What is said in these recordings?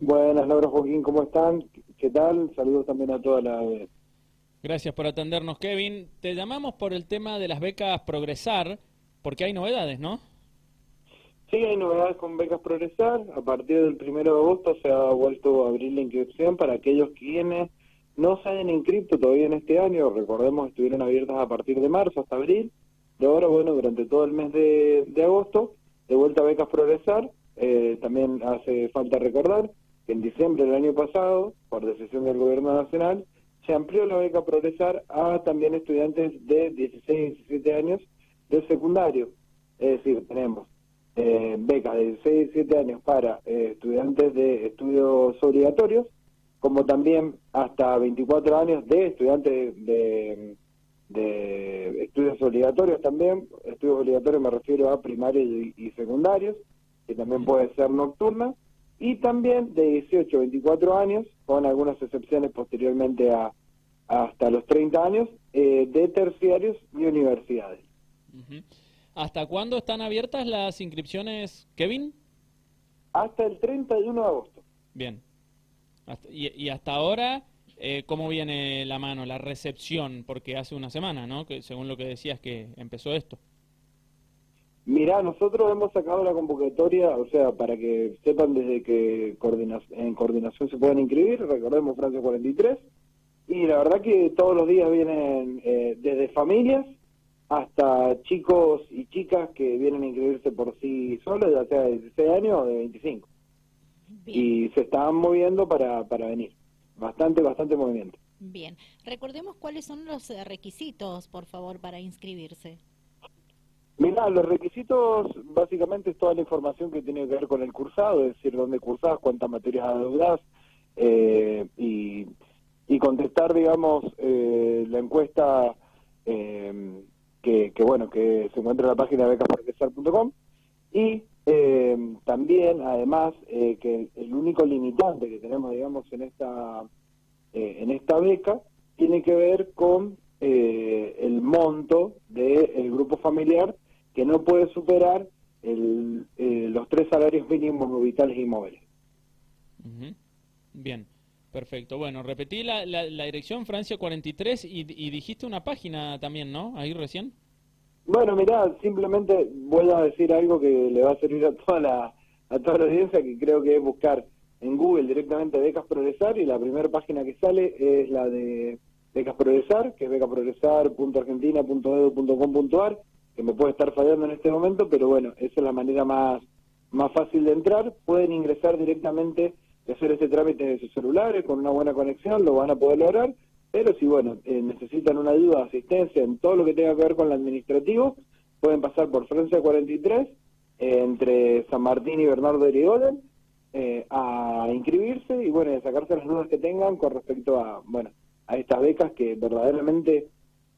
Buenas, Laura Joaquín, ¿cómo están? ¿Qué tal? Saludos también a toda la... Gracias por atendernos, Kevin. Te llamamos por el tema de las becas Progresar, porque hay novedades, ¿no? Sí, hay novedades con becas Progresar. A partir del 1 de agosto se ha vuelto a abrir la inscripción para aquellos quienes no se hayan inscrito todavía en este año. Recordemos, estuvieron abiertas a partir de marzo hasta abril. De ahora, bueno, durante todo el mes de, agosto, de vuelta a becas Progresar. Eh, también hace falta recordar en diciembre del año pasado, por decisión del Gobierno Nacional, se amplió la beca Progresar a también estudiantes de 16 y 17 años del secundario. Es decir, tenemos eh, becas de 16 y 17 años para eh, estudiantes de estudios obligatorios, como también hasta 24 años de estudiantes de, de estudios obligatorios también. Estudios obligatorios me refiero a primarios y, y secundarios, que también puede ser nocturna y también de 18 a 24 años, con algunas excepciones posteriormente a hasta los 30 años, eh, de terciarios y universidades. ¿Hasta cuándo están abiertas las inscripciones, Kevin? Hasta el 31 de agosto. Bien. y, hasta ahora, eh, ¿cómo viene la mano, la recepción? Porque hace una semana, ¿no? Que según lo que decías que empezó esto. Mira, nosotros hemos sacado la convocatoria, o sea, para que sepan desde que en coordinación se pueden inscribir, recordemos Francia 43, y la verdad que todos los días vienen eh, desde familias hasta chicos y chicas que vienen a inscribirse por sí solos, ya sea de 16 años o de 25. Y se están moviendo para, para venir. Bastante, bastante movimiento. Bien. Recordemos cuáles son los eh, requisitos, por favor, para inscribirse. Los requisitos básicamente es toda la información que tiene que ver con el cursado, es decir, dónde cursás, cuántas materias adeudas eh, y, contestar, digamos, eh, la encuesta eh, que, bueno, que se encuentra en la página de becasparquesar.com y eh, también, además, que el único limitante que tenemos, digamos, en esta, en esta beca tiene que ver con el monto del grupo familiar que no puede superar el, eh, los tres salarios mínimos vitales y móviles. Bien, perfecto. Bueno, repetí la, la, dirección Francia 43 y, y, dijiste una página también, ¿no? Ahí recién. Bueno, mirá, simplemente voy a decir algo que le va a servir a toda la, a toda la audiencia, que creo que es buscar en Google directamente Becas Progresar y la primera página que sale es la de Becas Progresar, que es becasprogresar.argentina.edu.com.ar que me puede estar fallando en este momento, pero bueno, esa es la manera más, más fácil de entrar. Pueden ingresar directamente y hacer este trámite de sus celulares con una buena conexión, lo van a poder lograr. Pero si, bueno, eh, necesitan una ayuda, asistencia en todo lo que tenga que ver con lo administrativo, pueden pasar por Francia 43, eh, entre San Martín y Bernardo de Irigoyen, eh, a inscribirse y, bueno, a sacarse las dudas que tengan con respecto a, bueno, a estas becas que verdaderamente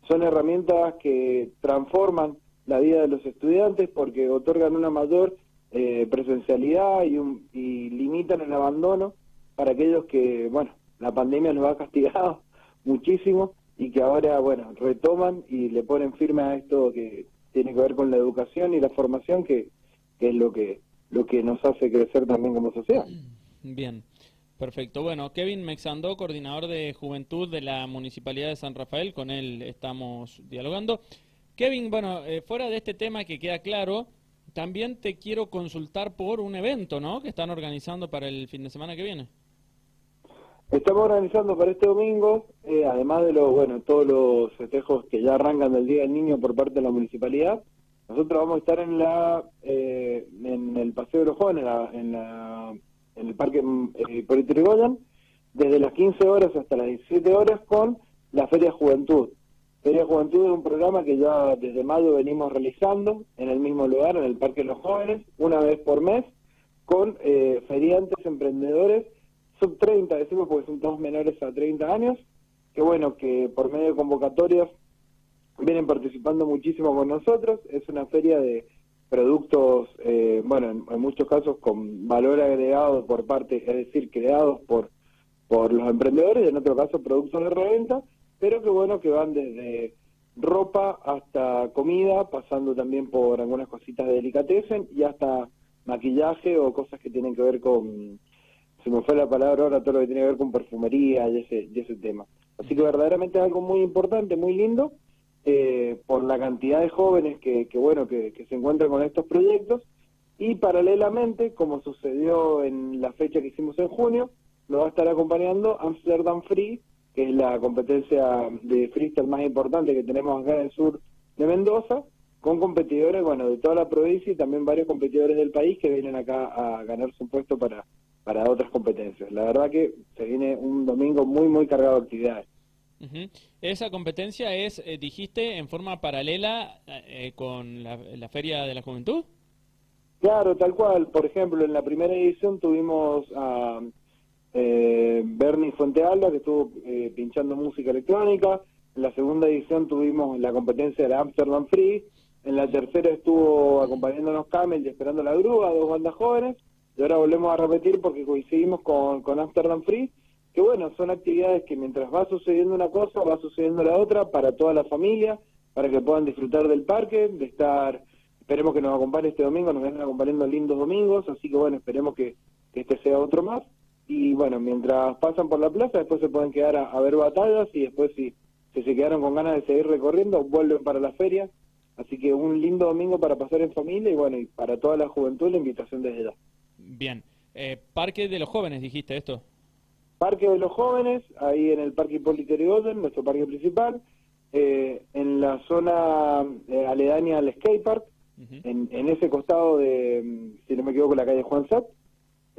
son herramientas que transforman la vida de los estudiantes porque otorgan una mayor eh, presencialidad y, y limitan el abandono para aquellos que, bueno, la pandemia los ha castigado muchísimo y que ahora, bueno, retoman y le ponen firme a esto que tiene que ver con la educación y la formación, que, que es lo que, lo que nos hace crecer también como sociedad. Bien. Perfecto. Bueno, Kevin Mexandó, coordinador de Juventud de la Municipalidad de San Rafael, con él estamos dialogando. Kevin, bueno, eh, fuera de este tema que queda claro, también te quiero consultar por un evento, ¿no? Que están organizando para el fin de semana que viene. Estamos organizando para este domingo, eh, además de los, bueno, todos los festejos que ya arrancan del Día del Niño por parte de la municipalidad. Nosotros vamos a estar en la, eh, en el Paseo de los Jóvenes, en, la, en, el Parque eh, desde las 15 horas hasta las 17 horas con la Feria Juventud. Feria Juventud es un programa que ya desde mayo venimos realizando en el mismo lugar, en el Parque de los Jóvenes, una vez por mes, con eh, feriantes, emprendedores, sub 30, decimos porque son todos menores a 30 años, que bueno, que por medio de convocatorias vienen participando muchísimo con nosotros. Es una feria de productos, eh, bueno, en, muchos casos con valor agregado por parte, es decir, creados por, por los emprendedores, en otro caso productos de reventa pero que bueno que van desde ropa hasta comida, pasando también por algunas cositas de delicatessen y hasta maquillaje o cosas que tienen que ver con, se me fue la palabra ahora, todo lo que tiene que ver con perfumería y ese, y ese tema. Así que verdaderamente es algo muy importante, muy lindo, eh, por la cantidad de jóvenes que, que bueno, que, que se encuentran con estos proyectos, y paralelamente, como sucedió en la fecha que hicimos en junio, nos va a estar acompañando Amsterdam Free, que es la competencia de freestyle más importante que tenemos acá en el sur de Mendoza, con competidores, bueno, de toda la provincia y también varios competidores del país que vienen acá a ganarse un puesto para, para otras competencias. La verdad que se viene un domingo muy, muy cargado de actividades. Esa competencia es, eh, dijiste, en forma paralela eh, con la, la, Feria de la Juventud. Claro, tal cual. Por ejemplo, en la primera edición tuvimos a eh, Bernie Fuentealba, que estuvo eh, pinchando música electrónica. En la segunda edición tuvimos la competencia de la Amsterdam Free. En la tercera estuvo acompañándonos Camel y esperando la grúa, dos bandas jóvenes. Y ahora volvemos a repetir porque coincidimos con, con Amsterdam Free. Que bueno, son actividades que mientras va sucediendo una cosa, va sucediendo la otra para toda la familia, para que puedan disfrutar del parque, de estar. Esperemos que nos acompañe este domingo, nos vengan acompañando lindos domingos, así que bueno, esperemos que, que este sea otro más y bueno, mientras pasan por la plaza, después se pueden quedar a, ver batallas y después si, si, se quedaron con ganas de seguir recorriendo, vuelven para la feria. Así que un lindo domingo para pasar en familia y bueno, y para toda la juventud la invitación desde ya. Bien, eh, Parque de los Jóvenes, dijiste esto. Parque de los Jóvenes, ahí en el Parque Hipólito Yrigoyen, nuestro parque principal, eh, en la zona eh, aledaña al skatepark, en, en ese costado de, si no me equivoco, la calle Juan Sat,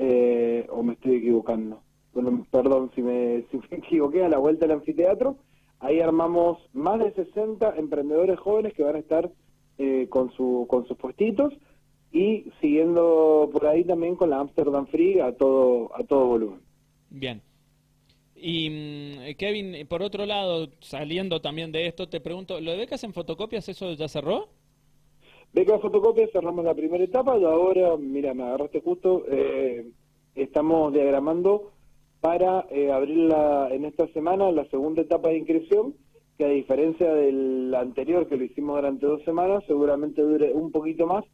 eh, o me estoy equivocando. Bueno, perdón si me, si me equivoqué, a la vuelta del anfiteatro, ahí armamos más de 60 emprendedores jóvenes que van a estar eh, con, su, con sus puestitos y siguiendo por ahí también con la Amsterdam Free a todo, a todo volumen. Bien. Y mm, Kevin, por otro lado, saliendo también de esto, te pregunto, ¿lo de becas en fotocopias, eso ya cerró? Beca fotocopia, cerramos la primera etapa y ahora, mira, me agarraste justo, eh, estamos diagramando para eh, abrirla en esta semana la segunda etapa de inscripción, que a diferencia del anterior que lo hicimos durante dos semanas, seguramente dure un poquito más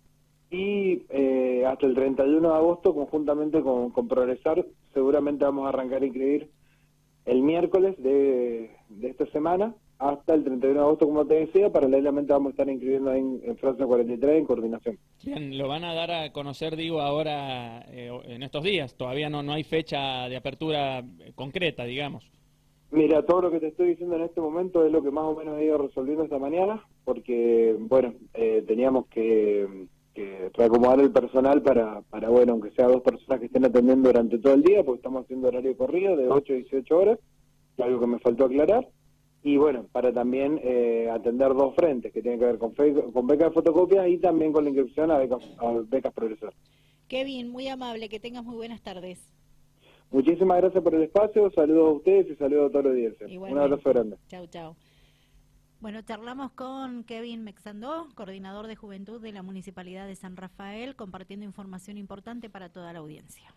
y eh, hasta el 31 de agosto, conjuntamente con, con, Progresar, seguramente vamos a arrancar a inscribir el miércoles de, de esta semana hasta el 31 de agosto, como te decía, paralelamente vamos a estar inscribiendo en, en Francia 43 en coordinación. Bien, lo van a dar a conocer, digo, ahora eh, en estos días. Todavía no, no hay fecha de apertura eh, concreta, digamos. Mira, todo lo que te estoy diciendo en este momento es lo que más o menos he ido resolviendo esta mañana, porque, bueno, eh, teníamos que, que, reacomodar el personal para, para, bueno, aunque sea dos personas que estén atendiendo durante todo el día, porque estamos haciendo horario corrido de 8 a 18 horas, algo que me faltó aclarar y bueno, para también eh, atender dos frentes que tienen que ver con, con becas de fotocopia y también con la inscripción a becas, a becas progresor. Kevin, muy amable, que tengas muy buenas tardes. Muchísimas gracias por el espacio, saludos a ustedes y saludos a toda la audiencia. Un abrazo grande. Chau, chau. Bueno, charlamos con Kevin Mexandó, coordinador de juventud de la Municipalidad de San Rafael, compartiendo información importante para toda la audiencia.